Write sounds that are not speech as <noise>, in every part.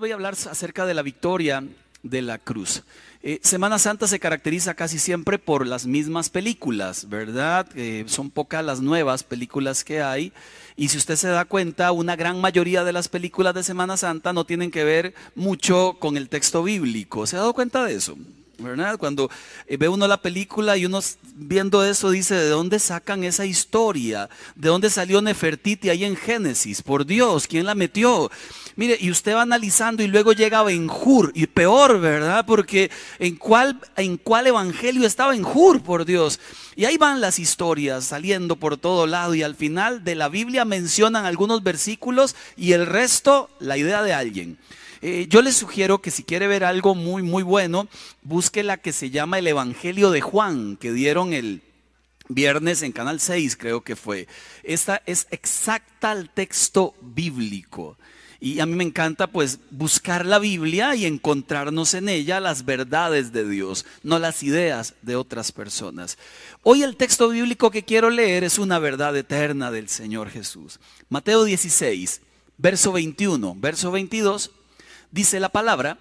voy a hablar acerca de la victoria de la cruz. Eh, Semana Santa se caracteriza casi siempre por las mismas películas, ¿verdad? Eh, son pocas las nuevas películas que hay. Y si usted se da cuenta, una gran mayoría de las películas de Semana Santa no tienen que ver mucho con el texto bíblico. ¿Se ha dado cuenta de eso? ¿Verdad? Cuando eh, ve uno la película y uno viendo eso dice, ¿de dónde sacan esa historia? ¿De dónde salió Nefertiti ahí en Génesis? Por Dios, ¿quién la metió? Mire, y usted va analizando y luego llega Benjur, y peor, ¿verdad? Porque ¿en cuál, en cuál evangelio estaba Benjur, por Dios? Y ahí van las historias saliendo por todo lado y al final de la Biblia mencionan algunos versículos y el resto la idea de alguien. Eh, yo les sugiero que si quiere ver algo muy, muy bueno, busque la que se llama el Evangelio de Juan, que dieron el viernes en Canal 6, creo que fue. Esta es exacta al texto bíblico. Y a mí me encanta pues buscar la Biblia y encontrarnos en ella las verdades de Dios, no las ideas de otras personas. Hoy el texto bíblico que quiero leer es una verdad eterna del Señor Jesús. Mateo 16, verso 21, verso 22 dice la palabra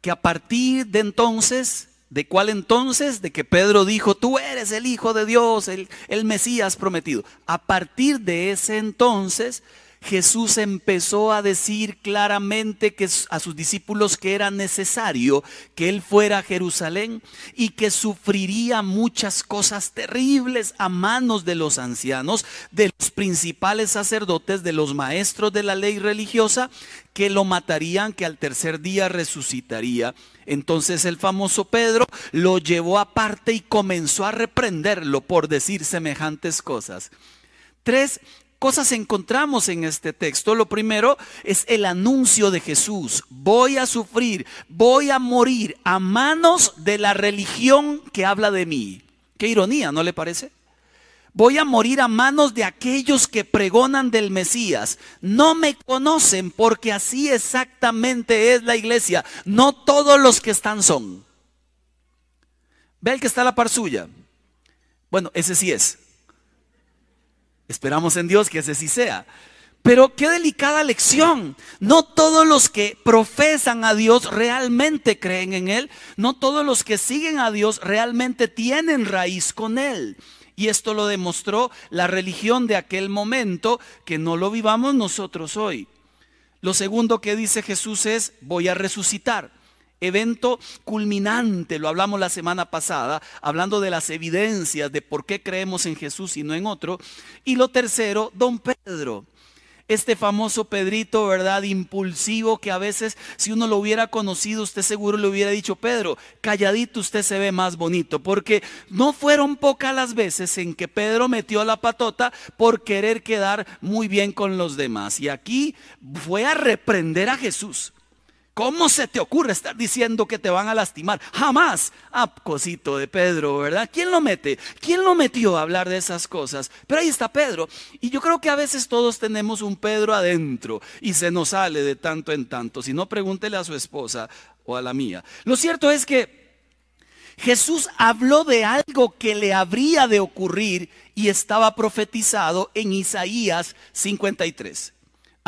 que a partir de entonces, ¿de cuál entonces? De que Pedro dijo, tú eres el Hijo de Dios, el, el Mesías prometido. A partir de ese entonces, Jesús empezó a decir claramente que a sus discípulos que era necesario que él fuera a Jerusalén y que sufriría muchas cosas terribles a manos de los ancianos, de los principales sacerdotes, de los maestros de la ley religiosa, que lo matarían, que al tercer día resucitaría. Entonces el famoso Pedro lo llevó aparte y comenzó a reprenderlo por decir semejantes cosas. Tres cosas encontramos en este texto. Lo primero es el anuncio de Jesús. Voy a sufrir, voy a morir a manos de la religión que habla de mí. Qué ironía, ¿no le parece? Voy a morir a manos de aquellos que pregonan del Mesías. No me conocen porque así exactamente es la iglesia. No todos los que están son. Ve el que está a la par suya. Bueno, ese sí es. Esperamos en Dios que ese sí sea. Pero qué delicada lección. No todos los que profesan a Dios realmente creen en Él. No todos los que siguen a Dios realmente tienen raíz con Él. Y esto lo demostró la religión de aquel momento, que no lo vivamos nosotros hoy. Lo segundo que dice Jesús es, voy a resucitar evento culminante, lo hablamos la semana pasada, hablando de las evidencias de por qué creemos en Jesús y no en otro. Y lo tercero, don Pedro. Este famoso Pedrito, ¿verdad? Impulsivo que a veces si uno lo hubiera conocido, usted seguro le hubiera dicho, Pedro, calladito usted se ve más bonito, porque no fueron pocas las veces en que Pedro metió la patota por querer quedar muy bien con los demás. Y aquí fue a reprender a Jesús. ¿Cómo se te ocurre estar diciendo que te van a lastimar? Jamás. Ah, cosito de Pedro, ¿verdad? ¿Quién lo mete? ¿Quién lo metió a hablar de esas cosas? Pero ahí está Pedro. Y yo creo que a veces todos tenemos un Pedro adentro y se nos sale de tanto en tanto. Si no, pregúntele a su esposa o a la mía. Lo cierto es que Jesús habló de algo que le habría de ocurrir y estaba profetizado en Isaías 53.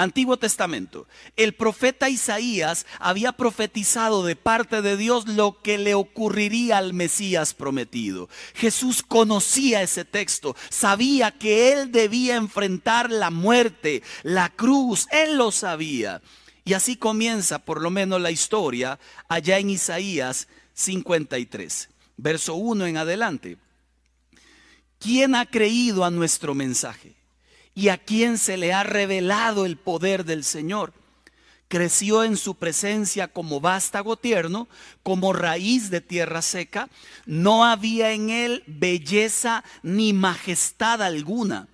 Antiguo Testamento. El profeta Isaías había profetizado de parte de Dios lo que le ocurriría al Mesías prometido. Jesús conocía ese texto, sabía que él debía enfrentar la muerte, la cruz, él lo sabía. Y así comienza por lo menos la historia allá en Isaías 53, verso 1 en adelante. ¿Quién ha creído a nuestro mensaje? Y a quien se le ha revelado el poder del Señor. Creció en su presencia como vástago tierno, como raíz de tierra seca. No había en él belleza ni majestad alguna.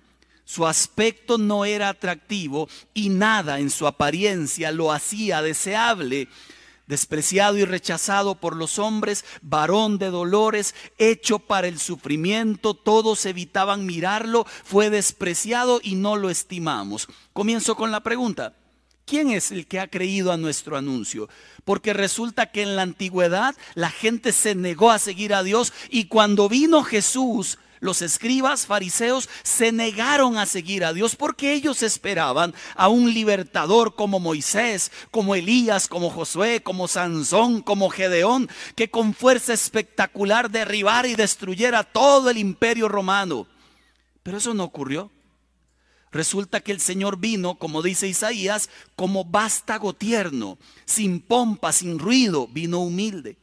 Su aspecto no era atractivo y nada en su apariencia lo hacía deseable despreciado y rechazado por los hombres, varón de dolores, hecho para el sufrimiento, todos evitaban mirarlo, fue despreciado y no lo estimamos. Comienzo con la pregunta. ¿Quién es el que ha creído a nuestro anuncio? Porque resulta que en la antigüedad la gente se negó a seguir a Dios y cuando vino Jesús, los escribas fariseos se negaron a seguir a Dios porque ellos esperaban a un libertador como Moisés, como Elías, como Josué, como Sansón, como Gedeón, que con fuerza espectacular derribara y destruyera todo el imperio romano. Pero eso no ocurrió. Resulta que el Señor vino, como dice Isaías, como vástago tierno, sin pompa, sin ruido, vino humilde.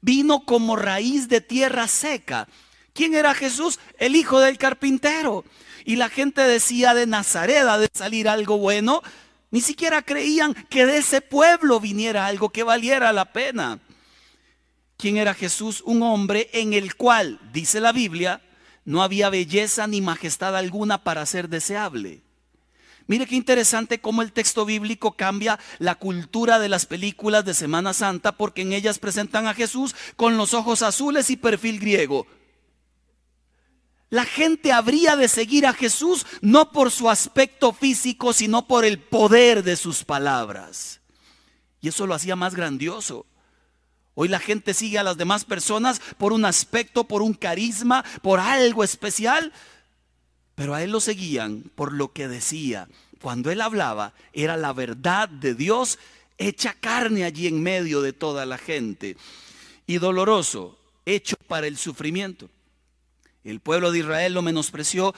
Vino como raíz de tierra seca. ¿Quién era Jesús? El hijo del carpintero. Y la gente decía de Nazaret de salir algo bueno. Ni siquiera creían que de ese pueblo viniera algo que valiera la pena. ¿Quién era Jesús? Un hombre en el cual, dice la Biblia, no había belleza ni majestad alguna para ser deseable. Mire qué interesante cómo el texto bíblico cambia la cultura de las películas de Semana Santa porque en ellas presentan a Jesús con los ojos azules y perfil griego. La gente habría de seguir a Jesús no por su aspecto físico, sino por el poder de sus palabras. Y eso lo hacía más grandioso. Hoy la gente sigue a las demás personas por un aspecto, por un carisma, por algo especial. Pero a él lo seguían por lo que decía. Cuando él hablaba era la verdad de Dios hecha carne allí en medio de toda la gente. Y doloroso, hecho para el sufrimiento. El pueblo de Israel lo menospreció,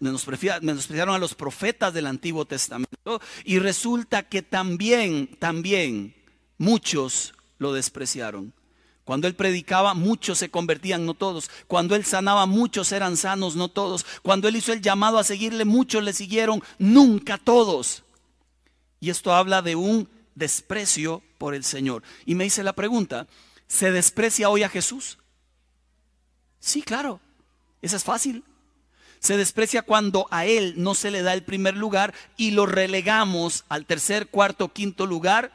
menospreciaron a los profetas del Antiguo Testamento y resulta que también, también muchos lo despreciaron. Cuando él predicaba, muchos se convertían, no todos. Cuando él sanaba, muchos eran sanos, no todos. Cuando él hizo el llamado a seguirle, muchos le siguieron, nunca todos. Y esto habla de un desprecio por el Señor. Y me hice la pregunta, ¿se desprecia hoy a Jesús? Sí, claro, esa es fácil. Se desprecia cuando a Él no se le da el primer lugar y lo relegamos al tercer, cuarto, quinto lugar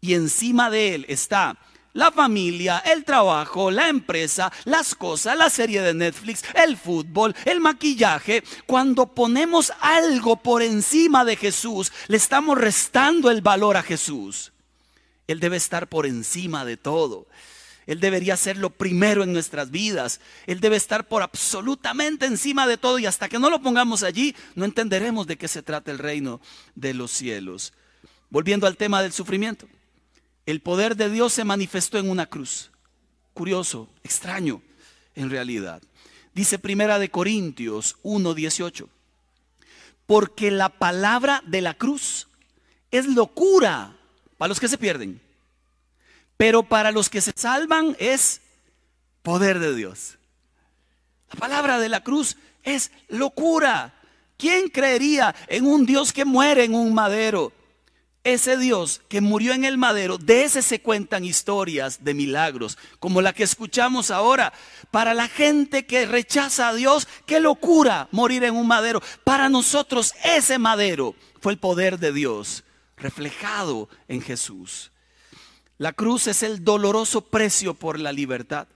y encima de él está la familia, el trabajo, la empresa, las cosas, la serie de Netflix, el fútbol, el maquillaje. Cuando ponemos algo por encima de Jesús, le estamos restando el valor a Jesús. Él debe estar por encima de todo. Él debería ser lo primero en nuestras vidas. Él debe estar por absolutamente encima de todo y hasta que no lo pongamos allí, no entenderemos de qué se trata el reino de los cielos. Volviendo al tema del sufrimiento. El poder de Dios se manifestó en una cruz. Curioso, extraño en realidad. Dice Primera de Corintios 1:18. Porque la palabra de la cruz es locura para los que se pierden, pero para los que se salvan es poder de Dios. La palabra de la cruz es locura. ¿Quién creería en un Dios que muere en un madero? ese Dios que murió en el madero, de ese se cuentan historias de milagros, como la que escuchamos ahora. Para la gente que rechaza a Dios, qué locura morir en un madero. Para nosotros ese madero fue el poder de Dios reflejado en Jesús. La cruz es el doloroso precio por la libertad.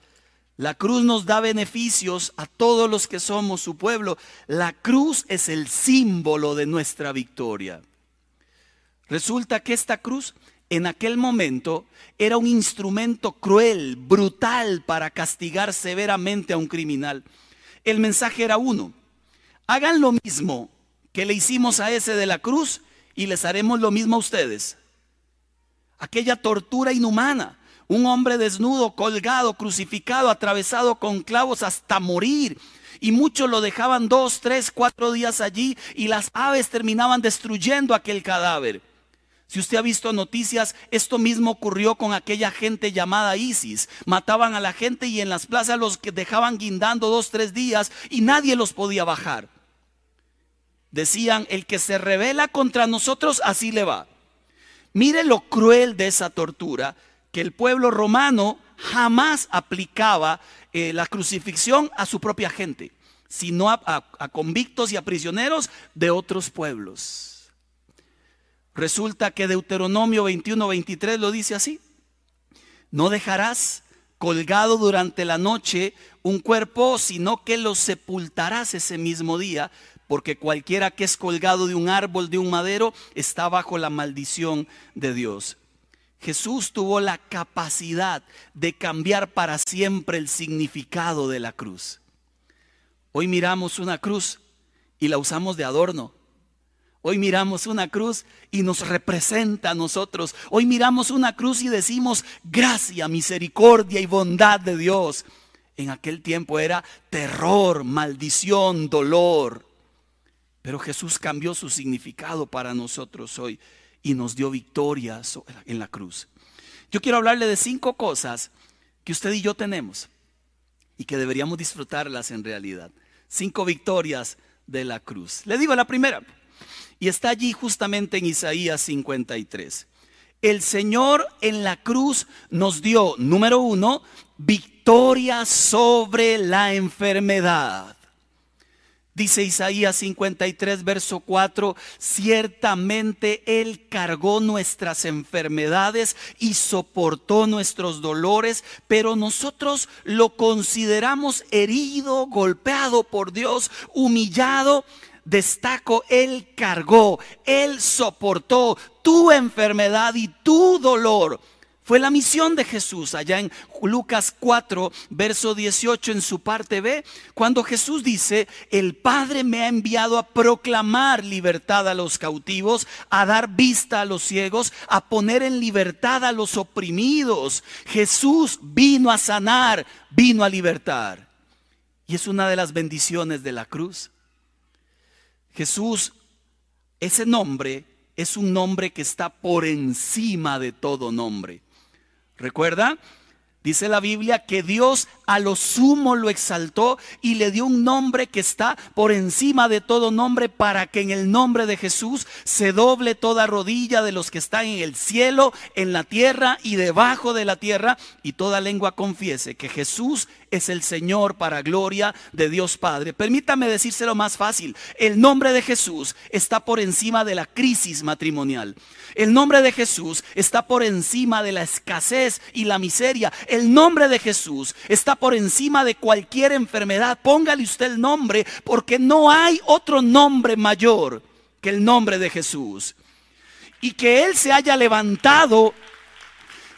La cruz nos da beneficios a todos los que somos su pueblo. La cruz es el símbolo de nuestra victoria. Resulta que esta cruz en aquel momento era un instrumento cruel, brutal para castigar severamente a un criminal. El mensaje era uno, hagan lo mismo que le hicimos a ese de la cruz y les haremos lo mismo a ustedes. Aquella tortura inhumana, un hombre desnudo, colgado, crucificado, atravesado con clavos hasta morir. Y muchos lo dejaban dos, tres, cuatro días allí y las aves terminaban destruyendo aquel cadáver. Si usted ha visto noticias, esto mismo ocurrió con aquella gente llamada ISIS. Mataban a la gente y en las plazas los que dejaban guindando dos, tres días y nadie los podía bajar. Decían, el que se revela contra nosotros, así le va. Mire lo cruel de esa tortura, que el pueblo romano jamás aplicaba eh, la crucifixión a su propia gente, sino a convictos y a prisioneros de otros pueblos. Resulta que Deuteronomio 21, 23 lo dice así. No dejarás colgado durante la noche un cuerpo, sino que lo sepultarás ese mismo día, porque cualquiera que es colgado de un árbol, de un madero, está bajo la maldición de Dios. Jesús tuvo la capacidad de cambiar para siempre el significado de la cruz. Hoy miramos una cruz y la usamos de adorno. Hoy miramos una cruz y nos representa a nosotros. Hoy miramos una cruz y decimos gracia, misericordia y bondad de Dios. En aquel tiempo era terror, maldición, dolor. Pero Jesús cambió su significado para nosotros hoy y nos dio victoria en la cruz. Yo quiero hablarle de cinco cosas que usted y yo tenemos y que deberíamos disfrutarlas en realidad. Cinco victorias de la cruz. Le digo la primera, y está allí justamente en Isaías 53. El Señor en la cruz nos dio, número uno, victoria sobre la enfermedad. Dice Isaías 53, verso 4, ciertamente Él cargó nuestras enfermedades y soportó nuestros dolores, pero nosotros lo consideramos herido, golpeado por Dios, humillado. Destaco, Él cargó, Él soportó tu enfermedad y tu dolor fue la misión de Jesús allá en Lucas 4, verso 18 en su parte B, cuando Jesús dice, el Padre me ha enviado a proclamar libertad a los cautivos, a dar vista a los ciegos, a poner en libertad a los oprimidos. Jesús vino a sanar, vino a libertar. Y es una de las bendiciones de la cruz. Jesús, ese nombre es un nombre que está por encima de todo nombre. ¿Recuerda? Dice la Biblia que Dios a lo sumo lo exaltó y le dio un nombre que está por encima de todo nombre para que en el nombre de Jesús se doble toda rodilla de los que están en el cielo, en la tierra y debajo de la tierra y toda lengua confiese que Jesús es el Señor para gloria de Dios Padre. Permítame decírselo más fácil. El nombre de Jesús está por encima de la crisis matrimonial. El nombre de Jesús está por encima de la escasez y la miseria. El nombre de Jesús está por encima de cualquier enfermedad. Póngale usted el nombre porque no hay otro nombre mayor que el nombre de Jesús. Y que Él se haya levantado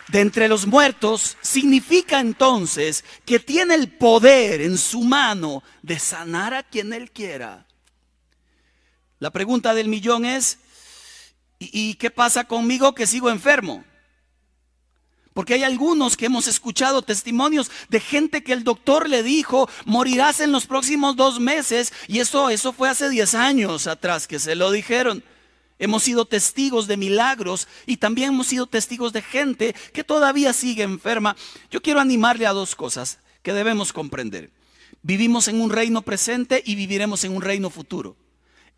de entre los muertos significa entonces que tiene el poder en su mano de sanar a quien Él quiera. La pregunta del millón es, ¿Y, qué pasa conmigo que sigo enfermo? Porque hay algunos que hemos escuchado testimonios de gente que el doctor le dijo, morirás en los próximos dos meses. Y eso, eso fue hace 10 años atrás que se lo dijeron. Hemos sido testigos de milagros y también hemos sido testigos de gente que todavía sigue enferma. Yo quiero animarle a dos cosas que debemos comprender. Vivimos en un reino presente y viviremos en un reino futuro.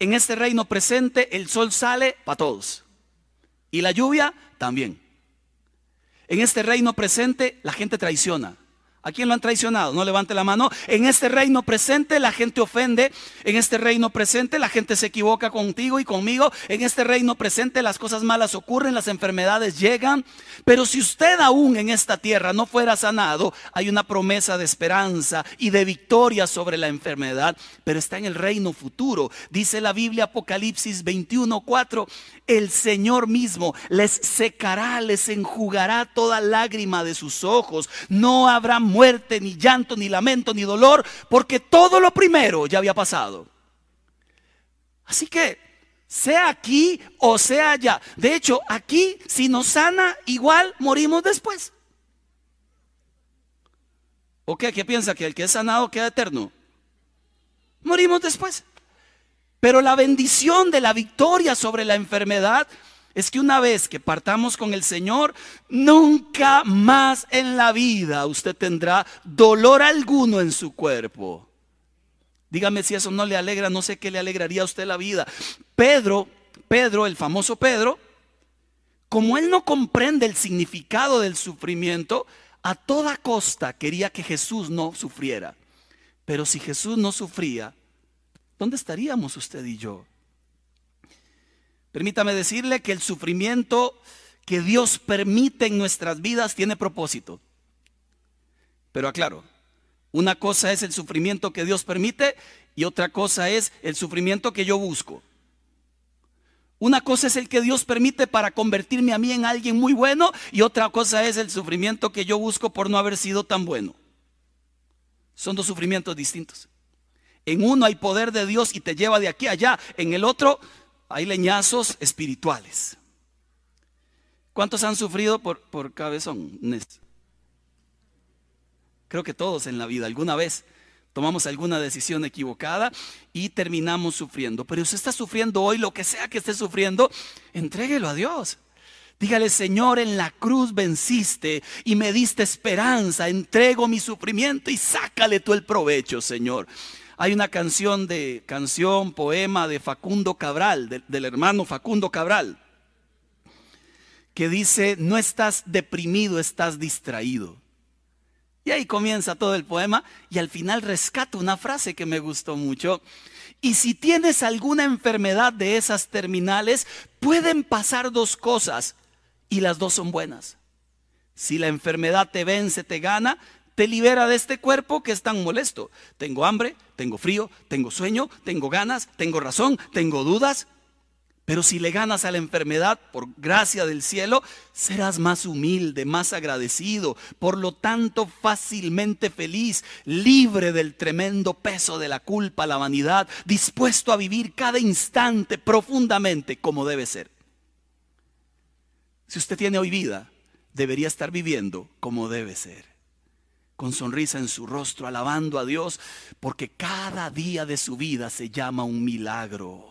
En este reino presente el sol sale para todos. Y la lluvia también. En este reino presente la gente traiciona. ¿A quién lo han traicionado? No levante la mano. En este reino presente la gente ofende. En este reino presente la gente se equivoca contigo y conmigo. En este reino presente las cosas malas ocurren, las enfermedades llegan. Pero si usted aún en esta tierra no fuera sanado, hay una promesa de esperanza y de victoria sobre la enfermedad. Pero está en el reino futuro. Dice la Biblia Apocalipsis 21:4. El Señor mismo les secará, les enjugará toda lágrima de sus ojos. No habrá muerte, ni llanto, ni lamento, ni dolor, porque todo lo primero ya había pasado. Así que, sea aquí o sea allá. De hecho, aquí, si nos sana, igual morimos después. ¿O qué? ¿Qué piensa? ¿Que el que es sanado queda eterno? Morimos después. Pero la bendición de la victoria sobre la enfermedad es que una vez que partamos con el Señor, nunca más en la vida usted tendrá dolor alguno en su cuerpo. Dígame si eso no le alegra, no sé qué le alegraría a usted la vida. Pedro, Pedro, el famoso Pedro, como él no comprende el significado del sufrimiento, a toda costa quería que Jesús no sufriera. Pero si Jesús no sufría, ¿dónde estaríamos usted y yo? Permítame decirle que el sufrimiento que Dios permite en nuestras vidas tiene propósito. Pero aclaro, una cosa es el sufrimiento que Dios permite y otra cosa es el sufrimiento que yo busco. Una cosa es el que Dios permite para convertirme a mí en alguien muy bueno y otra cosa es el sufrimiento que yo busco por no haber sido tan bueno. Son dos sufrimientos distintos. En uno hay poder de Dios y te lleva de aquí a allá. En el otro hay leñazos espirituales. ¿Cuántos han sufrido por, por? Creo que todos en la vida, alguna vez tomamos alguna decisión equivocada y terminamos sufriendo. Pero si está sufriendo hoy, lo que sea que esté sufriendo, entréguelo a Dios. Dígale, Señor, en la cruz venciste y me diste esperanza. Entrego mi sufrimiento y sácale tú el provecho, Señor. Hay una canción de canción, poema de Facundo Cabral, del hermano Facundo Cabral, que dice, no estás deprimido, estás distraído. Y ahí comienza todo el poema y al final rescato una frase que me gustó mucho. Y si tienes alguna enfermedad de esas terminales, pueden pasar dos cosas y las dos son buenas. Si la enfermedad te vence, te gana, te libera de este cuerpo que es tan molesto. Tengo hambre, tengo frío, tengo sueño, tengo ganas, tengo razón, tengo dudas. Pero si le ganas a la enfermedad por gracia del cielo, serás más humilde, más agradecido, por lo tanto fácilmente feliz, libre del tremendo peso de la culpa, la vanidad, dispuesto a vivir cada instante profundamente como debe ser. Si usted tiene hoy vida, debería estar viviendo como debe ser. Con sonrisa en su rostro, alabando a Dios, porque cada día de su vida se llama un milagro.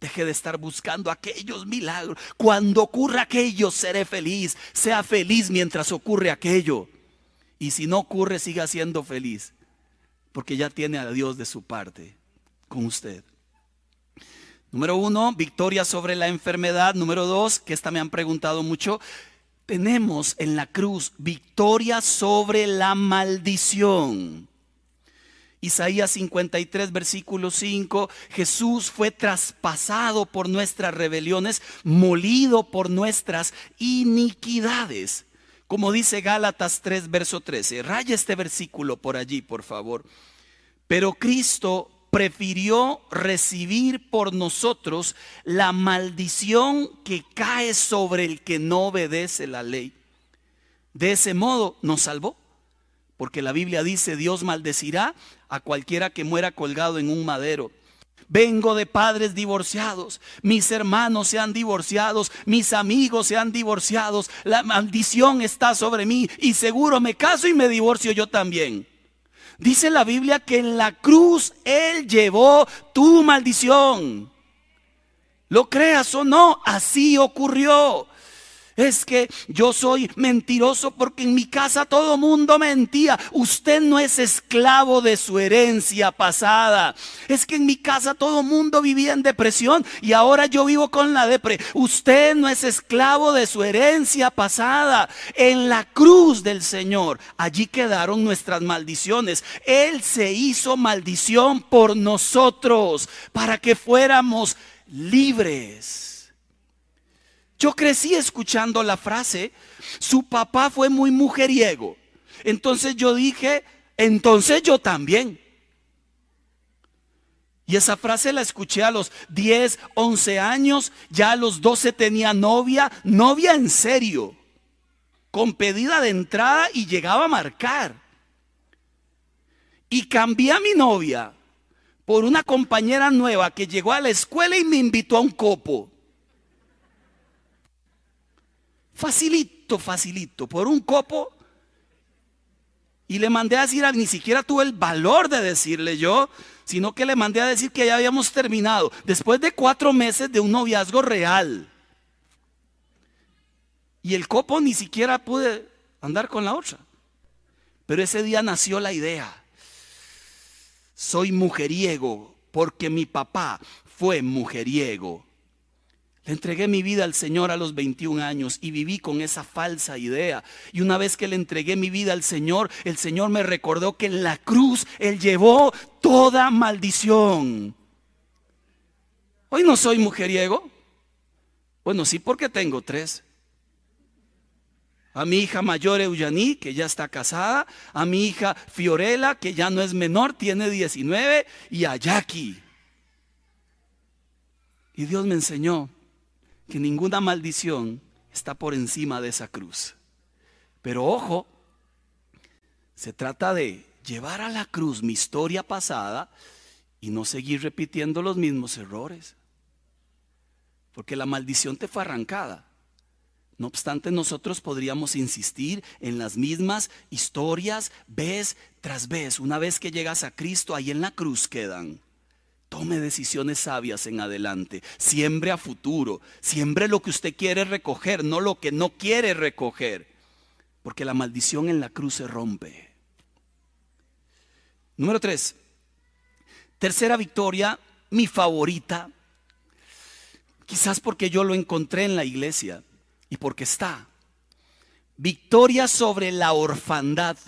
Deje de estar buscando aquellos milagros. Cuando ocurra aquello, seré feliz. Sea feliz mientras ocurre aquello. Y si no ocurre, siga siendo feliz. Porque ya tiene a Dios de su parte con usted. Número uno, victoria sobre la enfermedad. Número dos, que esta me han preguntado mucho, tenemos en la cruz victoria sobre la maldición. Isaías 53, versículo 5, Jesús fue traspasado por nuestras rebeliones, molido por nuestras iniquidades. Como dice Gálatas 3, verso 13. Raya este versículo por allí, por favor. Pero Cristo prefirió recibir por nosotros la maldición que cae sobre el que no obedece la ley. De ese modo nos salvó, porque la Biblia dice, Dios maldecirá a cualquiera que muera colgado en un madero. Vengo de padres divorciados, mis hermanos se han divorciado, mis amigos se han divorciado, la maldición está sobre mí y seguro me caso y me divorcio yo también. Dice la Biblia que en la cruz Él llevó tu maldición. Lo creas o no, así ocurrió. Es que yo soy mentiroso porque en mi casa todo mundo mentía. Usted no es esclavo de su herencia pasada. Es que en mi casa todo mundo vivía en depresión y ahora yo vivo con la depre. Usted no es esclavo de su herencia pasada. En la cruz del Señor, allí quedaron nuestras maldiciones. Él se hizo maldición por nosotros para que fuéramos libres. Yo crecí escuchando la frase, su papá fue muy mujeriego. Entonces yo dije, entonces yo también. Y esa frase la escuché a los 10, 11 años, ya a los 12 tenía novia, novia en serio, con pedida de entrada y llegaba a marcar. Y cambié a mi novia por una compañera nueva que llegó a la escuela y me invitó a un copo. Facilito, facilito, por un copo. Y le mandé a decir, ni siquiera tuve el valor de decirle yo, sino que le mandé a decir que ya habíamos terminado, después de cuatro meses de un noviazgo real. Y el copo ni siquiera pude andar con la otra. Pero ese día nació la idea. Soy mujeriego porque mi papá fue mujeriego. Le entregué mi vida al Señor a los 21 años y viví con esa falsa idea. Y una vez que le entregué mi vida al Señor, el Señor me recordó que en la cruz Él llevó toda maldición. Hoy no soy mujeriego. Bueno, sí porque tengo tres. A mi hija mayor Eugenie, que ya está casada. A mi hija Fiorella, que ya no es menor, tiene 19. Y a Jackie. Y Dios me enseñó que ninguna maldición está por encima de esa cruz. Pero ojo, se trata de llevar a la cruz mi historia pasada y no seguir repitiendo los mismos errores. Porque la maldición te fue arrancada. No obstante, nosotros podríamos insistir en las mismas historias vez tras vez. Una vez que llegas a Cristo, ahí en la cruz quedan. Tome decisiones sabias en adelante. Siembre a futuro. Siembre lo que usted quiere recoger, no lo que no quiere recoger. Porque la maldición en la cruz se rompe. Número tres. Tercera victoria, mi favorita. Quizás porque yo lo encontré en la iglesia y porque está. Victoria sobre la orfandad.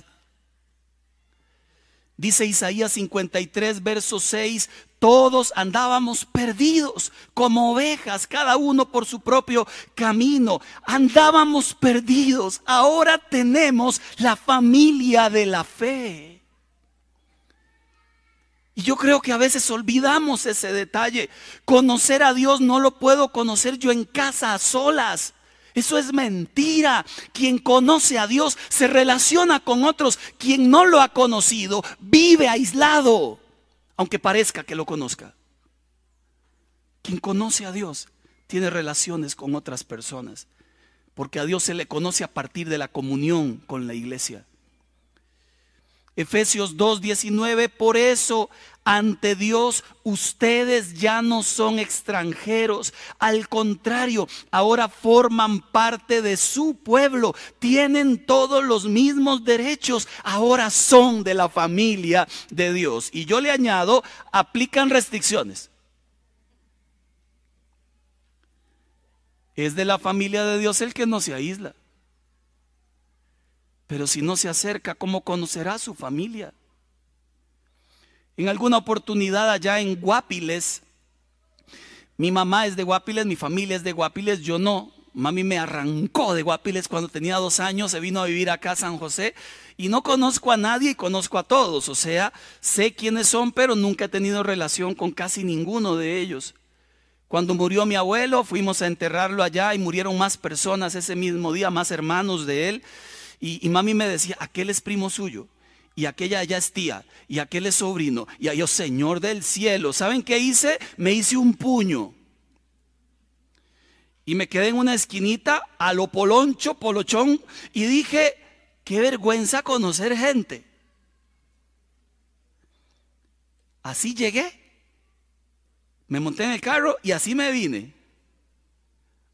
Dice Isaías 53, verso 6, todos andábamos perdidos como ovejas, cada uno por su propio camino. Andábamos perdidos. Ahora tenemos la familia de la fe. Y yo creo que a veces olvidamos ese detalle. Conocer a Dios no lo puedo conocer yo en casa a solas. Eso es mentira. Quien conoce a Dios se relaciona con otros. Quien no lo ha conocido vive aislado, aunque parezca que lo conozca. Quien conoce a Dios tiene relaciones con otras personas, porque a Dios se le conoce a partir de la comunión con la iglesia. Efesios 2:19, por eso ante Dios ustedes ya no son extranjeros, al contrario, ahora forman parte de su pueblo, tienen todos los mismos derechos, ahora son de la familia de Dios. Y yo le añado, aplican restricciones. Es de la familia de Dios el que no se aísla. Pero si no se acerca, ¿cómo conocerá su familia? En alguna oportunidad allá en Guapiles, mi mamá es de Guapiles, mi familia es de Guapiles, yo no. Mami me arrancó de Guapiles cuando tenía dos años, se vino a vivir acá a San José y no conozco a nadie y conozco a todos. O sea, sé quiénes son, pero nunca he tenido relación con casi ninguno de ellos. Cuando murió mi abuelo, fuimos a enterrarlo allá y murieron más personas ese mismo día, más hermanos de él. Y, mami me decía, aquel es primo suyo. Y aquella ya es tía, y aquel es sobrino, y yo, Señor del cielo. ¿Saben qué hice? Me hice un puño. Y me quedé en una esquinita a lo poloncho, polochón, y dije, qué vergüenza conocer gente. Así llegué. Me monté en el carro y así me vine.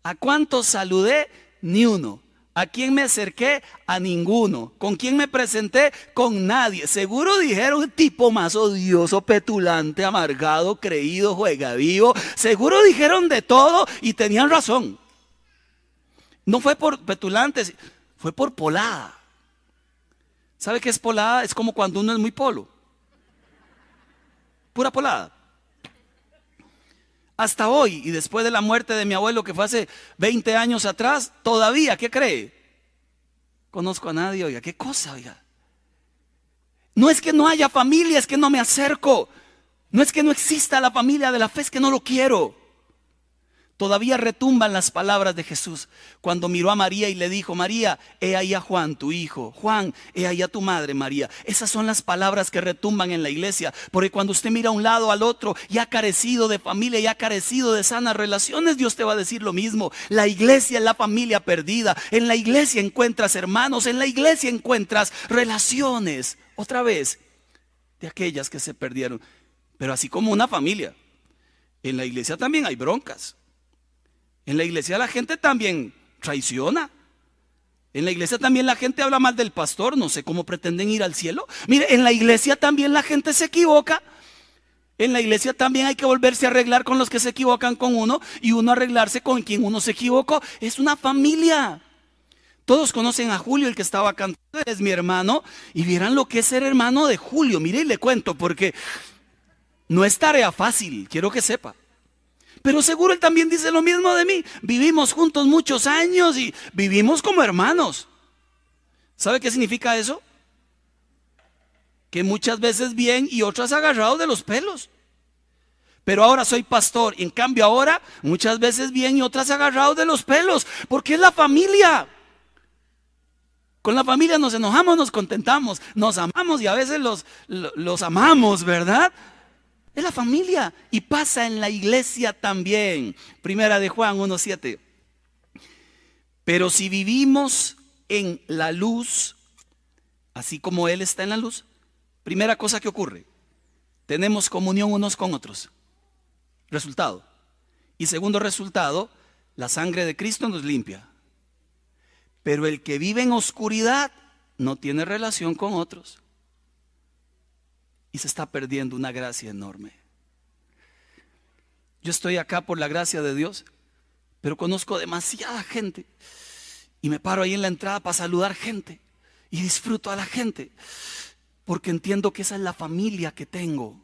¿A cuántos saludé? Ni uno. ¿A quién me acerqué? A ninguno. ¿Con quién me presenté? Con nadie. Seguro dijeron tipo más odioso, petulante, amargado, creído, juega vivo. Seguro dijeron de todo y tenían razón. No fue por petulante, fue por polada. ¿Sabe qué es polada? Es como cuando uno es muy polo. Pura polada. Hasta hoy, y después de la muerte de mi abuelo, que fue hace 20 años atrás, todavía, ¿qué cree? Conozco a nadie, oiga, ¿qué cosa, oiga? No es que no haya familia, es que no me acerco. No es que no exista la familia de la fe, es que no lo quiero. Todavía retumban las palabras de Jesús cuando miró a María y le dijo, María, he ahí a Juan, tu hijo. Juan, he ahí a tu madre, María. Esas son las palabras que retumban en la iglesia. Porque cuando usted mira a un lado al otro y ha carecido de familia y ha carecido de sanas relaciones, Dios te va a decir lo mismo. La iglesia es la familia perdida. En la iglesia encuentras hermanos, en la iglesia encuentras relaciones. Otra vez, de aquellas que se perdieron. Pero así como una familia, en la iglesia también hay broncas. En la iglesia la gente también traiciona. En la iglesia también la gente habla mal del pastor, no sé cómo pretenden ir al cielo. Mire, en la iglesia también la gente se equivoca. En la iglesia también hay que volverse a arreglar con los que se equivocan con uno y uno arreglarse con quien uno se equivocó. Es una familia. Todos conocen a Julio, el que estaba cantando, es mi hermano, y vieran lo que es ser hermano de Julio. Mire y le cuento, porque no es tarea fácil, quiero que sepa. Pero seguro él también dice lo mismo de mí. Vivimos juntos muchos años y vivimos como hermanos. ¿Sabe qué significa eso? Que muchas veces bien y otras agarrados de los pelos. Pero ahora soy pastor. Y en cambio ahora muchas veces bien y otras agarrados de los pelos. Porque es la familia. Con la familia nos enojamos, nos contentamos, nos amamos y a veces los, los amamos, ¿verdad? Es la familia y pasa en la iglesia también. Primera de Juan 1.7. Pero si vivimos en la luz, así como Él está en la luz, primera cosa que ocurre, tenemos comunión unos con otros. Resultado. Y segundo resultado, la sangre de Cristo nos limpia. Pero el que vive en oscuridad no tiene relación con otros. Y se está perdiendo una gracia enorme. Yo estoy acá por la gracia de Dios, pero conozco demasiada gente. Y me paro ahí en la entrada para saludar gente. Y disfruto a la gente. Porque entiendo que esa es la familia que tengo,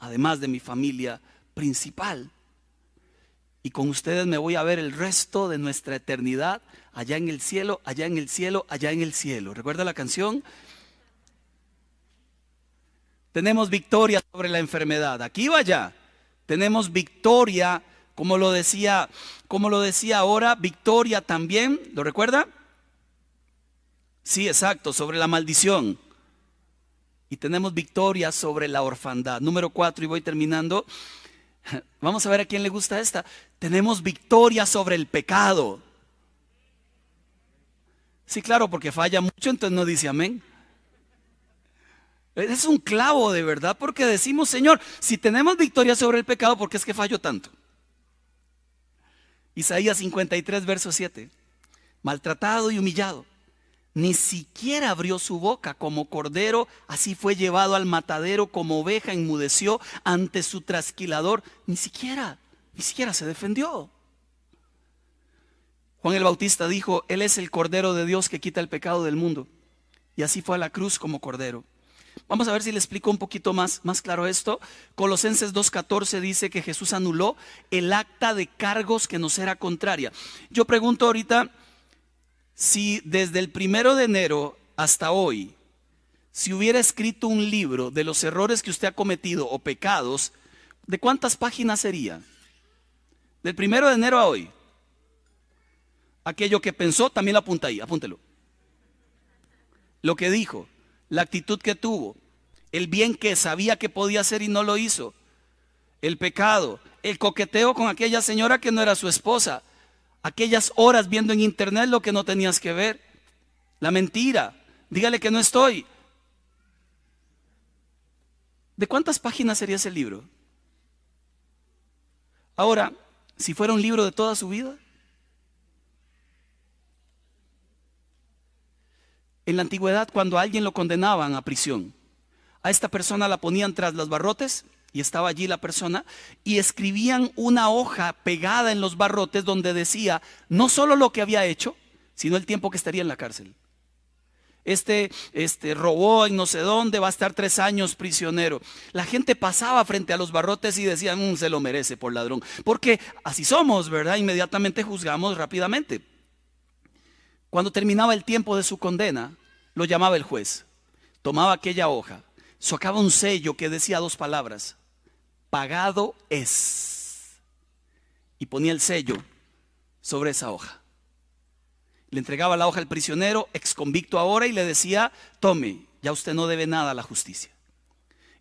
además de mi familia principal. Y con ustedes me voy a ver el resto de nuestra eternidad allá en el cielo, allá en el cielo, allá en el cielo. ¿Recuerda la canción? Tenemos victoria sobre la enfermedad. Aquí va allá. Tenemos victoria, como lo decía, como lo decía ahora, victoria también, ¿lo recuerda? Sí, exacto, sobre la maldición. Y tenemos victoria sobre la orfandad. Número cuatro, y voy terminando. <laughs> Vamos a ver a quién le gusta esta. Tenemos victoria sobre el pecado. Sí, claro, porque falla mucho, entonces no dice amén. Es un clavo de verdad porque decimos, Señor, si tenemos victoria sobre el pecado, ¿por qué es que fallo tanto? Isaías 53, verso 7. Maltratado y humillado, ni siquiera abrió su boca como cordero, así fue llevado al matadero como oveja, enmudeció ante su trasquilador, ni siquiera, ni siquiera se defendió. Juan el Bautista dijo, Él es el Cordero de Dios que quita el pecado del mundo. Y así fue a la cruz como Cordero. Vamos a ver si le explico un poquito más, más claro esto. Colosenses 2.14 dice que Jesús anuló el acta de cargos que nos era contraria. Yo pregunto ahorita si desde el primero de enero hasta hoy, si hubiera escrito un libro de los errores que usted ha cometido o pecados, ¿de cuántas páginas sería? Del primero de enero a hoy aquello que pensó, también lo apunta ahí, apúntelo. Lo que dijo, la actitud que tuvo, el bien que sabía que podía hacer y no lo hizo, el pecado, el coqueteo con aquella señora que no era su esposa, aquellas horas viendo en internet lo que no tenías que ver, la mentira, dígale que no estoy. ¿De cuántas páginas sería ese libro? Ahora, si fuera un libro de toda su vida, En la antigüedad, cuando a alguien lo condenaban a prisión, a esta persona la ponían tras los barrotes y estaba allí la persona y escribían una hoja pegada en los barrotes donde decía no solo lo que había hecho, sino el tiempo que estaría en la cárcel. Este, este robó en no sé dónde, va a estar tres años prisionero. La gente pasaba frente a los barrotes y decían, mm, se lo merece por ladrón. Porque así somos, ¿verdad? Inmediatamente juzgamos rápidamente. Cuando terminaba el tiempo de su condena, lo llamaba el juez. Tomaba aquella hoja, sacaba un sello que decía dos palabras, pagado es. Y ponía el sello sobre esa hoja. Le entregaba la hoja al prisionero, ex convicto ahora, y le decía, tome, ya usted no debe nada a la justicia.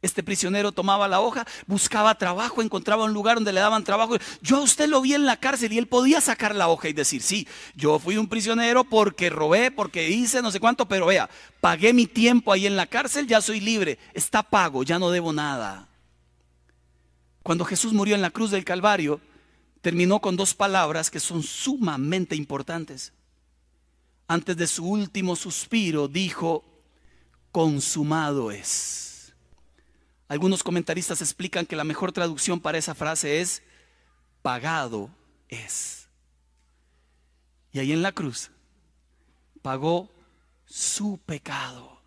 Este prisionero tomaba la hoja, buscaba trabajo, encontraba un lugar donde le daban trabajo. Yo a usted lo vi en la cárcel y él podía sacar la hoja y decir, sí, yo fui un prisionero porque robé, porque hice no sé cuánto, pero vea, pagué mi tiempo ahí en la cárcel, ya soy libre, está pago, ya no debo nada. Cuando Jesús murió en la cruz del Calvario, terminó con dos palabras que son sumamente importantes. Antes de su último suspiro dijo, consumado es. Algunos comentaristas explican que la mejor traducción para esa frase es pagado es. Y ahí en la cruz pagó su pecado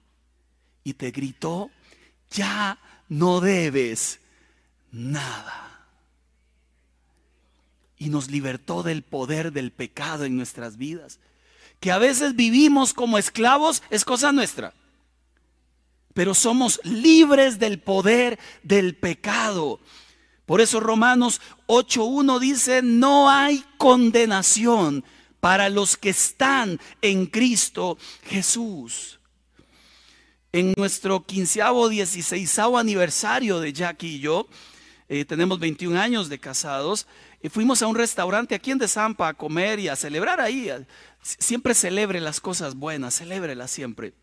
y te gritó, ya no debes nada. Y nos libertó del poder del pecado en nuestras vidas. Que a veces vivimos como esclavos es cosa nuestra pero somos libres del poder del pecado. Por eso Romanos 8.1 dice, no hay condenación para los que están en Cristo Jesús. En nuestro quinceavo, dieciséisavo aniversario de Jackie y yo, eh, tenemos 21 años de casados, y fuimos a un restaurante aquí en Desampa a comer y a celebrar ahí. Siempre celebre las cosas buenas, celébrelas siempre.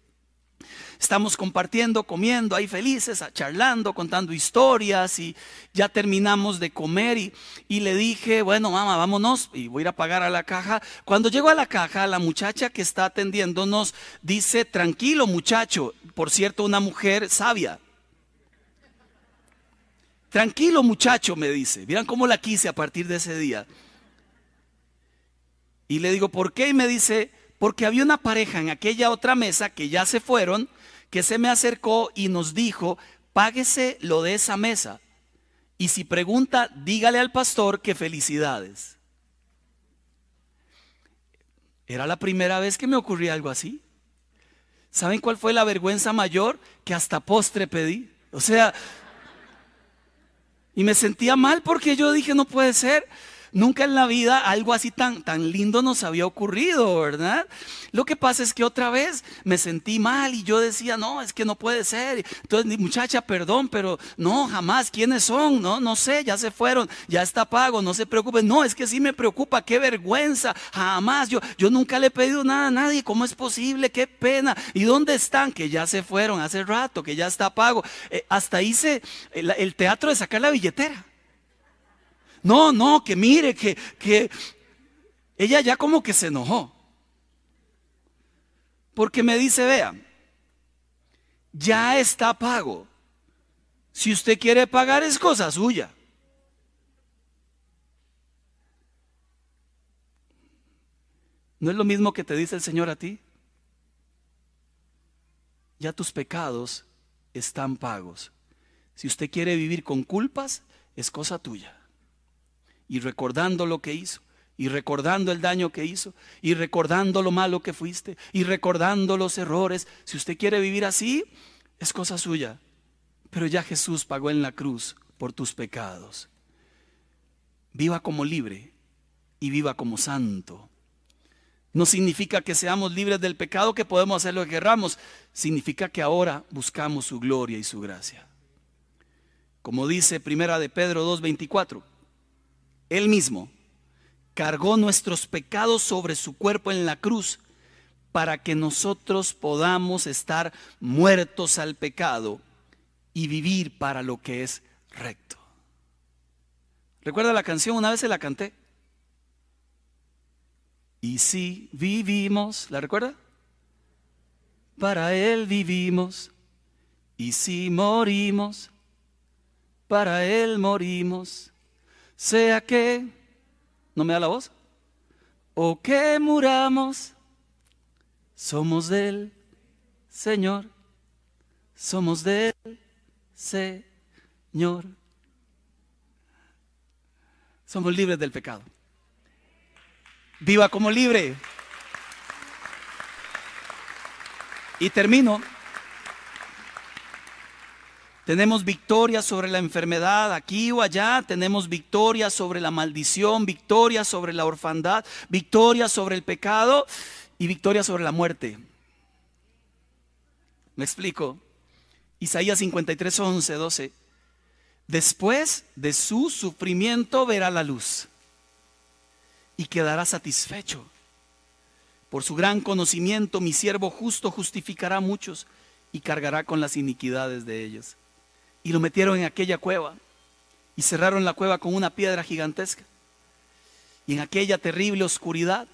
Estamos compartiendo, comiendo ahí felices, charlando, contando historias y ya terminamos de comer y, y, le dije, bueno, mamá, vámonos y voy a ir a pagar a la caja. Cuando llego a la caja, la muchacha que está atendiéndonos dice, tranquilo muchacho, por cierto, una mujer sabia. Tranquilo muchacho, me dice. Miran cómo la quise a partir de ese día. Y le digo, ¿por qué? Y me dice, porque había una pareja en aquella otra mesa que ya se fueron, que se me acercó y nos dijo, páguese lo de esa mesa. Y si pregunta, dígale al pastor que felicidades. Era la primera vez que me ocurría algo así. ¿Saben cuál fue la vergüenza mayor? Que hasta postre pedí. O sea, y me sentía mal porque yo dije, no puede ser. Nunca en la vida algo así tan, tan lindo nos había ocurrido, ¿verdad? Lo que pasa es que otra vez me sentí mal y yo decía, no, es que no puede ser. Entonces, muchacha, perdón, pero no, jamás, ¿quiénes son? No, no sé, ya se fueron, ya está pago, no se preocupen. No, es que sí me preocupa, qué vergüenza, jamás. Yo, yo nunca le he pedido nada a nadie, ¿cómo es posible? Qué pena. ¿Y dónde están? Que ya se fueron hace rato, que ya está pago. Eh, hasta hice el teatro de sacar la billetera. No, no, que mire, que, que ella ya como que se enojó. Porque me dice, vea, ya está pago. Si usted quiere pagar es cosa suya. ¿No es lo mismo que te dice el Señor a ti? Ya tus pecados están pagos. Si usted quiere vivir con culpas, es cosa tuya y recordando lo que hizo, y recordando el daño que hizo, y recordando lo malo que fuiste, y recordando los errores. Si usted quiere vivir así, es cosa suya. Pero ya Jesús pagó en la cruz por tus pecados. Viva como libre y viva como santo. No significa que seamos libres del pecado, que podemos hacer lo que querramos. Significa que ahora buscamos su gloria y su gracia. Como dice Primera de Pedro 2.24 él mismo cargó nuestros pecados sobre su cuerpo en la cruz para que nosotros podamos estar muertos al pecado y vivir para lo que es recto. ¿Recuerda la canción? Una vez se la canté. Y si vivimos, ¿la recuerda? Para Él vivimos. Y si morimos, para Él morimos sea que, ¿no me da la voz? O que muramos, somos del Señor, somos del Señor. Somos libres del pecado. Viva como libre. Y termino tenemos victoria sobre la enfermedad aquí o allá, tenemos victoria sobre la maldición, victoria sobre la orfandad, victoria sobre el pecado y victoria sobre la muerte. ¿Me explico? Isaías 53, 11, 12. Después de su sufrimiento verá la luz y quedará satisfecho. Por su gran conocimiento mi siervo justo justificará a muchos y cargará con las iniquidades de ellos y lo metieron en aquella cueva y cerraron la cueva con una piedra gigantesca. Y en aquella terrible oscuridad,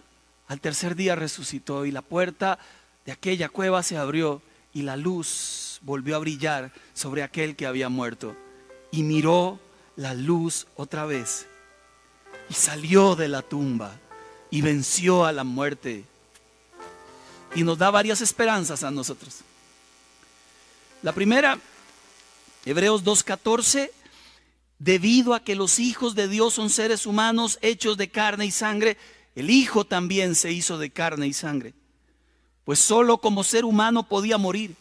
al tercer día resucitó y la puerta de aquella cueva se abrió y la luz volvió a brillar sobre aquel que había muerto. Y miró la luz otra vez y salió de la tumba y venció a la muerte. Y nos da varias esperanzas a nosotros. La primera Hebreos 2.14, debido a que los hijos de Dios son seres humanos hechos de carne y sangre, el Hijo también se hizo de carne y sangre. Pues solo como ser humano podía morir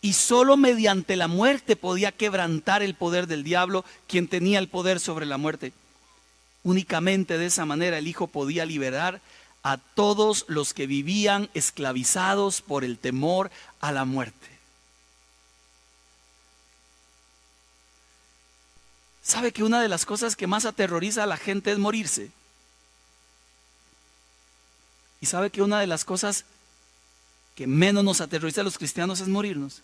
y solo mediante la muerte podía quebrantar el poder del diablo, quien tenía el poder sobre la muerte. Únicamente de esa manera el Hijo podía liberar a todos los que vivían esclavizados por el temor a la muerte. ¿Sabe que una de las cosas que más aterroriza a la gente es morirse? ¿Y sabe que una de las cosas que menos nos aterroriza a los cristianos es morirnos?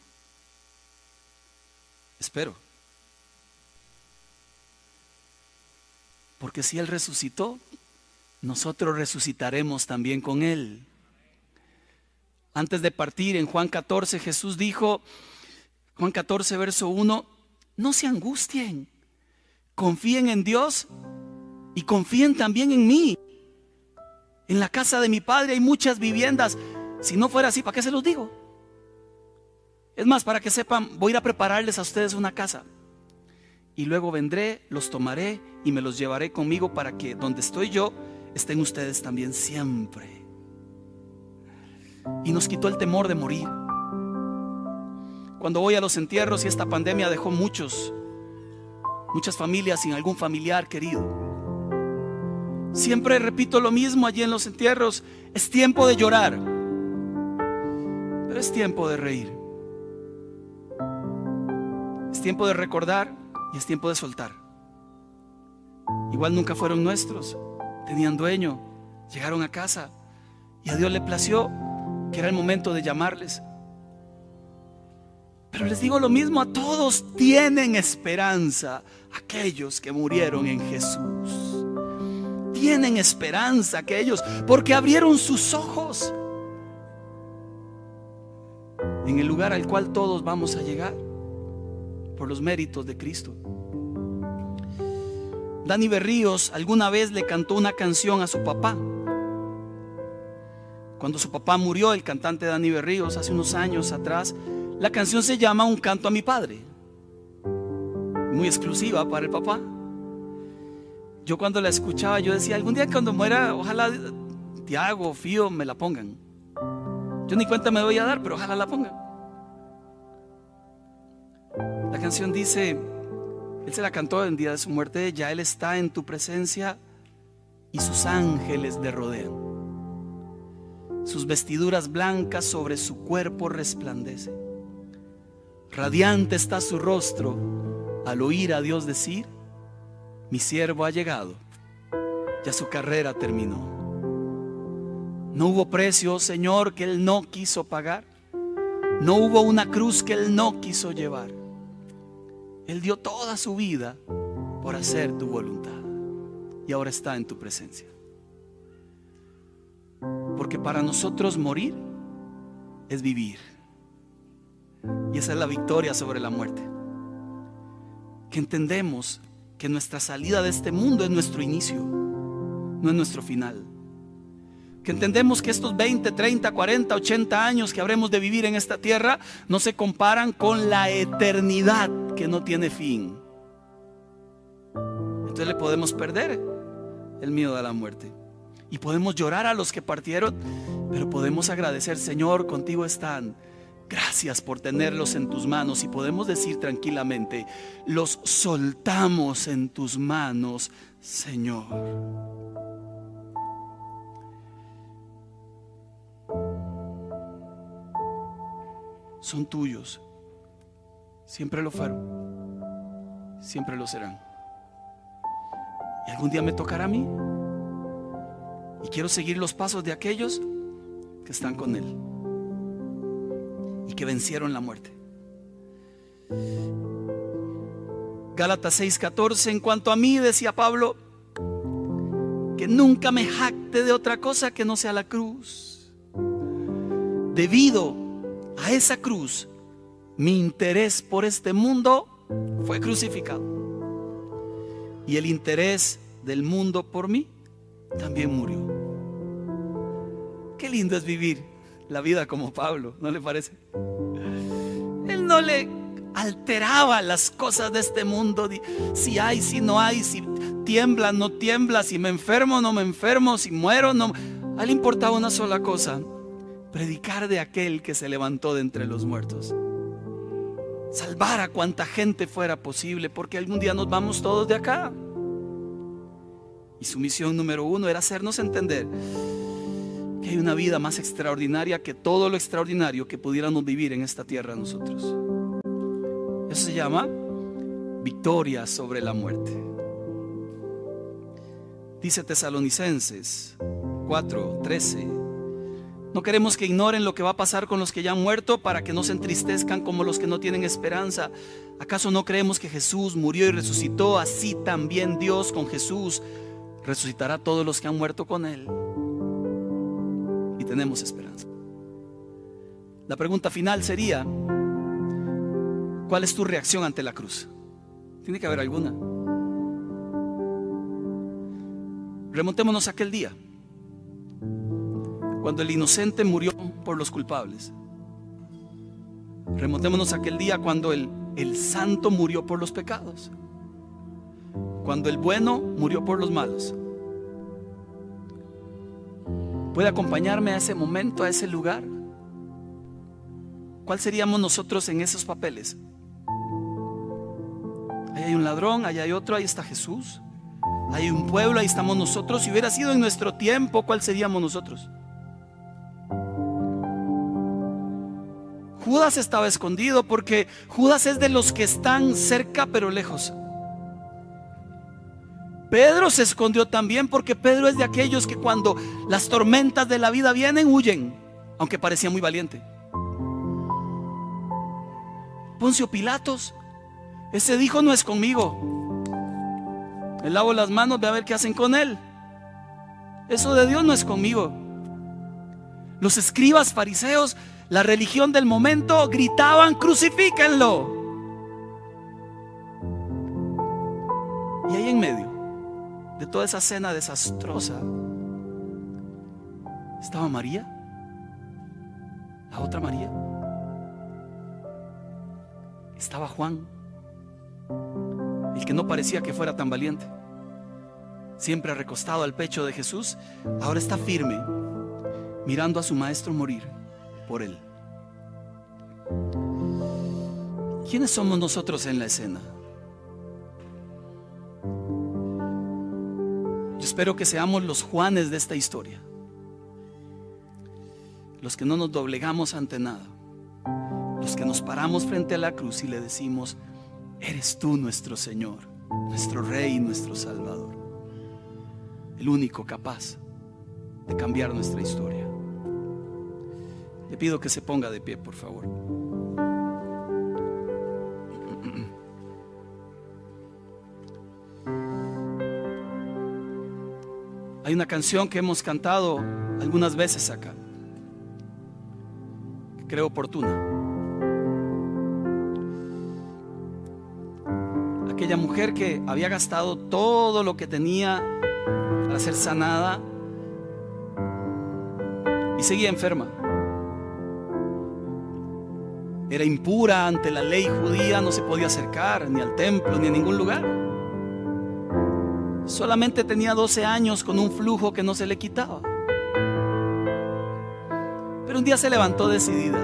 Espero. Porque si Él resucitó, nosotros resucitaremos también con Él. Antes de partir en Juan 14, Jesús dijo, Juan 14, verso 1, no se angustien confíen en Dios y confíen también en mí. En la casa de mi padre hay muchas viviendas. Si no fuera así, ¿para qué se los digo? Es más, para que sepan, voy a ir a prepararles a ustedes una casa. Y luego vendré, los tomaré y me los llevaré conmigo para que donde estoy yo, estén ustedes también siempre. Y nos quitó el temor de morir. Cuando voy a los entierros y esta pandemia dejó muchos muchas familias sin algún familiar querido. Siempre repito lo mismo allí en los entierros, es tiempo de llorar, pero es tiempo de reír. Es tiempo de recordar y es tiempo de soltar. Igual nunca fueron nuestros, tenían dueño, llegaron a casa y a Dios le plació que era el momento de llamarles. Pero les digo lo mismo, a todos tienen esperanza aquellos que murieron en Jesús. Tienen esperanza aquellos porque abrieron sus ojos en el lugar al cual todos vamos a llegar por los méritos de Cristo. Dani Berríos alguna vez le cantó una canción a su papá. Cuando su papá murió, el cantante Dani Berríos, hace unos años atrás, la canción se llama Un canto a mi padre. Muy exclusiva para el papá. Yo cuando la escuchaba, yo decía, algún día cuando muera, ojalá Tiago, Fío me la pongan. Yo ni cuenta me voy a dar, pero ojalá la pongan. La canción dice, él se la cantó en día de su muerte, ya Él está en tu presencia y sus ángeles le rodean. Sus vestiduras blancas sobre su cuerpo resplandecen. Radiante está su rostro al oír a Dios decir, mi siervo ha llegado, ya su carrera terminó. No hubo precio, Señor, que Él no quiso pagar. No hubo una cruz que Él no quiso llevar. Él dio toda su vida por hacer tu voluntad. Y ahora está en tu presencia. Porque para nosotros morir es vivir. Y esa es la victoria sobre la muerte. Que entendemos que nuestra salida de este mundo es nuestro inicio, no es nuestro final. Que entendemos que estos 20, 30, 40, 80 años que habremos de vivir en esta tierra no se comparan con la eternidad que no tiene fin. Entonces le podemos perder el miedo a la muerte. Y podemos llorar a los que partieron, pero podemos agradecer, Señor, contigo están Gracias por tenerlos en tus manos y podemos decir tranquilamente, los soltamos en tus manos, Señor. Son tuyos. Siempre lo fueron. Siempre lo serán. Y algún día me tocará a mí. Y quiero seguir los pasos de aquellos que están con Él y que vencieron la muerte. Gálatas 6:14, en cuanto a mí, decía Pablo, que nunca me jacte de otra cosa que no sea la cruz. Debido a esa cruz, mi interés por este mundo fue crucificado. Y el interés del mundo por mí también murió. Qué lindo es vivir la vida como Pablo, ¿no le parece? Él no le alteraba las cosas de este mundo, si hay, si no hay, si tiembla, no tiembla, si me enfermo, no me enfermo, si muero, no. A él importaba una sola cosa, predicar de aquel que se levantó de entre los muertos. Salvar a cuanta gente fuera posible, porque algún día nos vamos todos de acá. Y su misión número uno era hacernos entender hay una vida más extraordinaria que todo lo extraordinario que pudiéramos vivir en esta tierra nosotros. Eso se llama victoria sobre la muerte. Dice Tesalonicenses 4, 13. No queremos que ignoren lo que va a pasar con los que ya han muerto para que no se entristezcan como los que no tienen esperanza. ¿Acaso no creemos que Jesús murió y resucitó? Así también Dios con Jesús resucitará a todos los que han muerto con Él. Tenemos esperanza. La pregunta final sería, ¿cuál es tu reacción ante la cruz? Tiene que haber alguna. Remontémonos a aquel día cuando el inocente murió por los culpables. Remontémonos a aquel día cuando el, el santo murió por los pecados. Cuando el bueno murió por los malos. ¿Puede acompañarme a ese momento, a ese lugar? ¿Cuál seríamos nosotros en esos papeles? Ahí hay un ladrón, ahí hay otro, ahí está Jesús. Hay un pueblo, ahí estamos nosotros. Si hubiera sido en nuestro tiempo, ¿cuál seríamos nosotros? Judas estaba escondido porque Judas es de los que están cerca pero lejos. Pedro se escondió también porque Pedro es de aquellos que cuando las tormentas de la vida vienen huyen, aunque parecía muy valiente. Poncio Pilatos, ese dijo no es conmigo. Me lavo las manos, ve a ver qué hacen con él. Eso de Dios no es conmigo. Los escribas fariseos la religión del momento, gritaban, crucifíquenlo. Y ahí en medio de toda esa escena desastrosa estaba María, la otra María. Estaba Juan, el que no parecía que fuera tan valiente. Siempre recostado al pecho de Jesús, ahora está firme, mirando a su maestro morir por Él. ¿Quiénes somos nosotros en la escena? Espero que seamos los Juanes de esta historia. Los que no nos doblegamos ante nada. Los que nos paramos frente a la cruz y le decimos, eres tú nuestro Señor, nuestro Rey, nuestro Salvador. El único capaz de cambiar nuestra historia. Le pido que se ponga de pie, por favor. Una canción que hemos cantado algunas veces acá, que creo oportuna. Aquella mujer que había gastado todo lo que tenía para ser sanada y seguía enferma era impura ante la ley judía, no se podía acercar ni al templo ni a ningún lugar. Solamente tenía 12 años con un flujo que no se le quitaba. Pero un día se levantó decidida.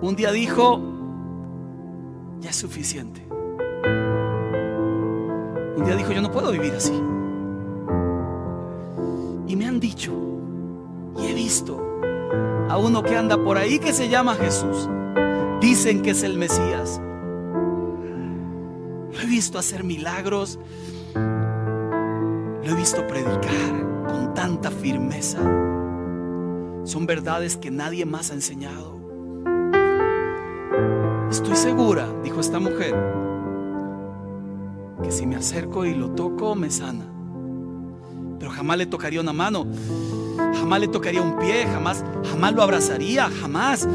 Un día dijo, ya es suficiente. Un día dijo, yo no puedo vivir así. Y me han dicho, y he visto, a uno que anda por ahí que se llama Jesús. Dicen que es el Mesías. Lo he visto hacer milagros. Lo he visto predicar con tanta firmeza. Son verdades que nadie más ha enseñado. Estoy segura, dijo esta mujer, que si me acerco y lo toco, me sana. Pero jamás le tocaría una mano jamás le tocaría un pie, jamás, jamás lo abrazaría, jamás.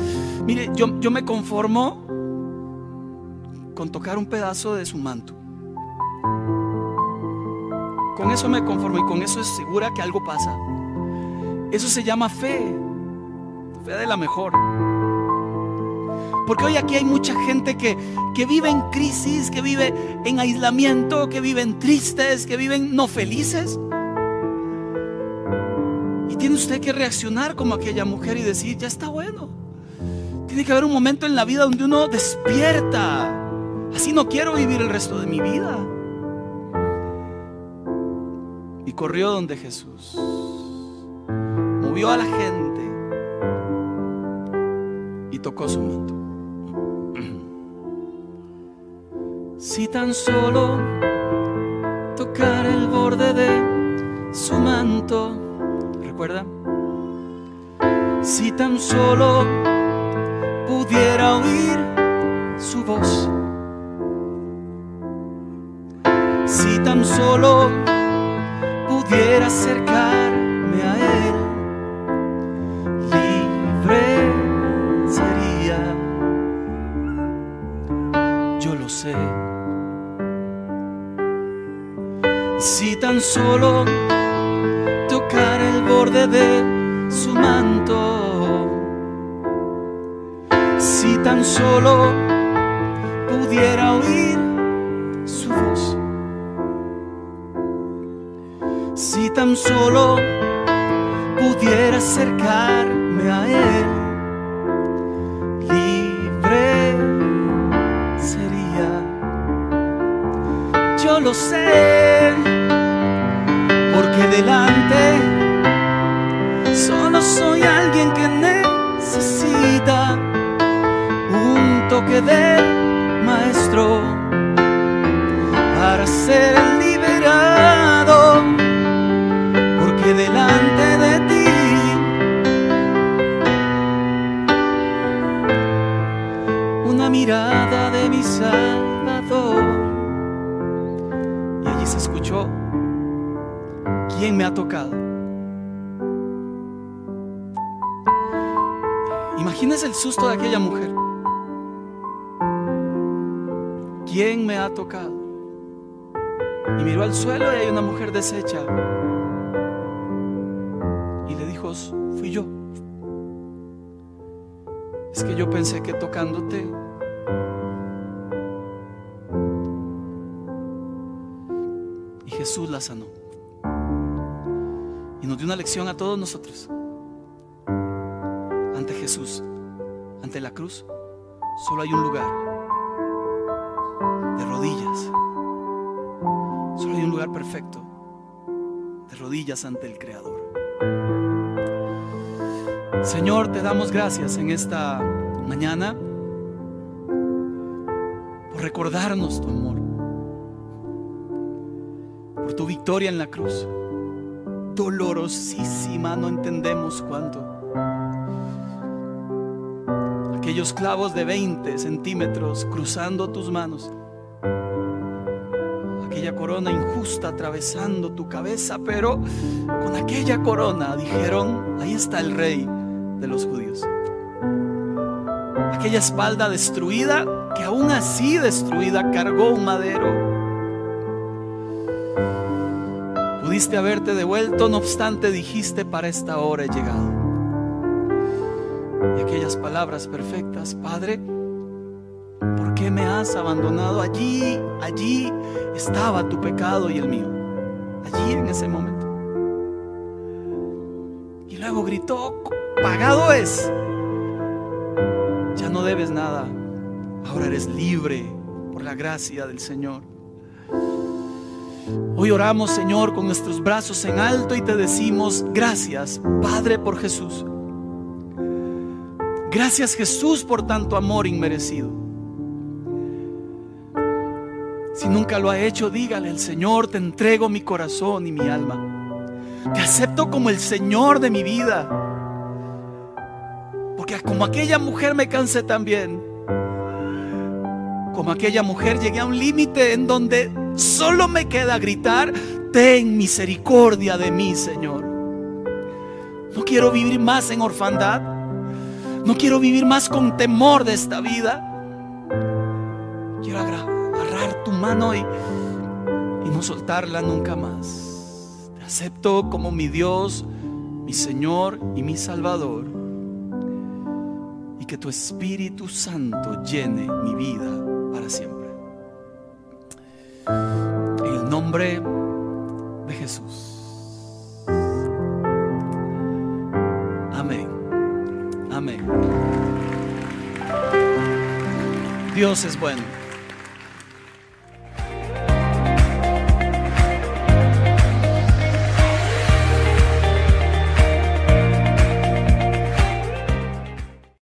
Mire, yo, yo me conformo con tocar un pedazo de su manto. Con eso me conformo y con eso es segura que algo pasa. Eso se llama fe, fe de la mejor. Porque hoy aquí hay mucha gente que, que vive en crisis, que vive en aislamiento, que viven tristes, que viven no felices tiene usted que reaccionar como aquella mujer y decir, ya está bueno. Tiene que haber un momento en la vida donde uno despierta. Así no quiero vivir el resto de mi vida. Y corrió donde Jesús. movió a la gente y tocó su manto. <clears throat> Si tan solo tocar el borde de su manto, ¿recuerda? Si tan solo pudiera oír su voz. Si tan solo pudiera acercarme mujer deshecha. Y le dijo, fui yo. Es que yo pensé que tocándote y Jesús la sanó. Y nos dio una lección a todos nosotros. Ante Jesús, ante la cruz, solo hay un lugar de rodillas. Lugar perfecto de rodillas ante el Creador. Señor, te damos gracias en esta mañana por recordarnos tu amor, por tu victoria en la cruz. Dolorosísima, no entendemos cuánto. Aquellos clavos de 20 centímetros cruzando tus manos. Aquella corona injusta atravesando tu cabeza, pero con aquella corona dijeron, ahí está el rey de los judíos. Aquella espalda destruida, que aún así destruida cargó un madero. Pudiste haberte devuelto, no obstante dijiste, para esta hora he llegado. Y aquellas palabras perfectas, Padre, ¿por qué me has abandonado? Allí, allí estaba tu pecado y el mío. Allí en ese momento. Y luego gritó, pagado es. Ya no debes nada. Ahora eres libre por la gracia del Señor. Hoy oramos, Señor, con nuestros brazos en alto y te decimos, gracias, Padre, por Jesús. Gracias, Jesús, por tanto amor inmerecido. Si nunca lo ha hecho, dígale al Señor, te entrego mi corazón y mi alma. Te acepto como el Señor de mi vida. Porque como aquella mujer me cansé también. Como aquella mujer llegué a un límite en donde solo me queda gritar, ten misericordia de mí, Señor. No quiero vivir más en orfandad. No quiero vivir más con temor de esta vida. Quiero tu mano y, y no soltarla nunca más. Te acepto como mi Dios, mi Señor y mi Salvador. Y que tu Espíritu Santo llene mi vida para siempre. En el nombre de Jesús. Amén. Amén. Dios es bueno.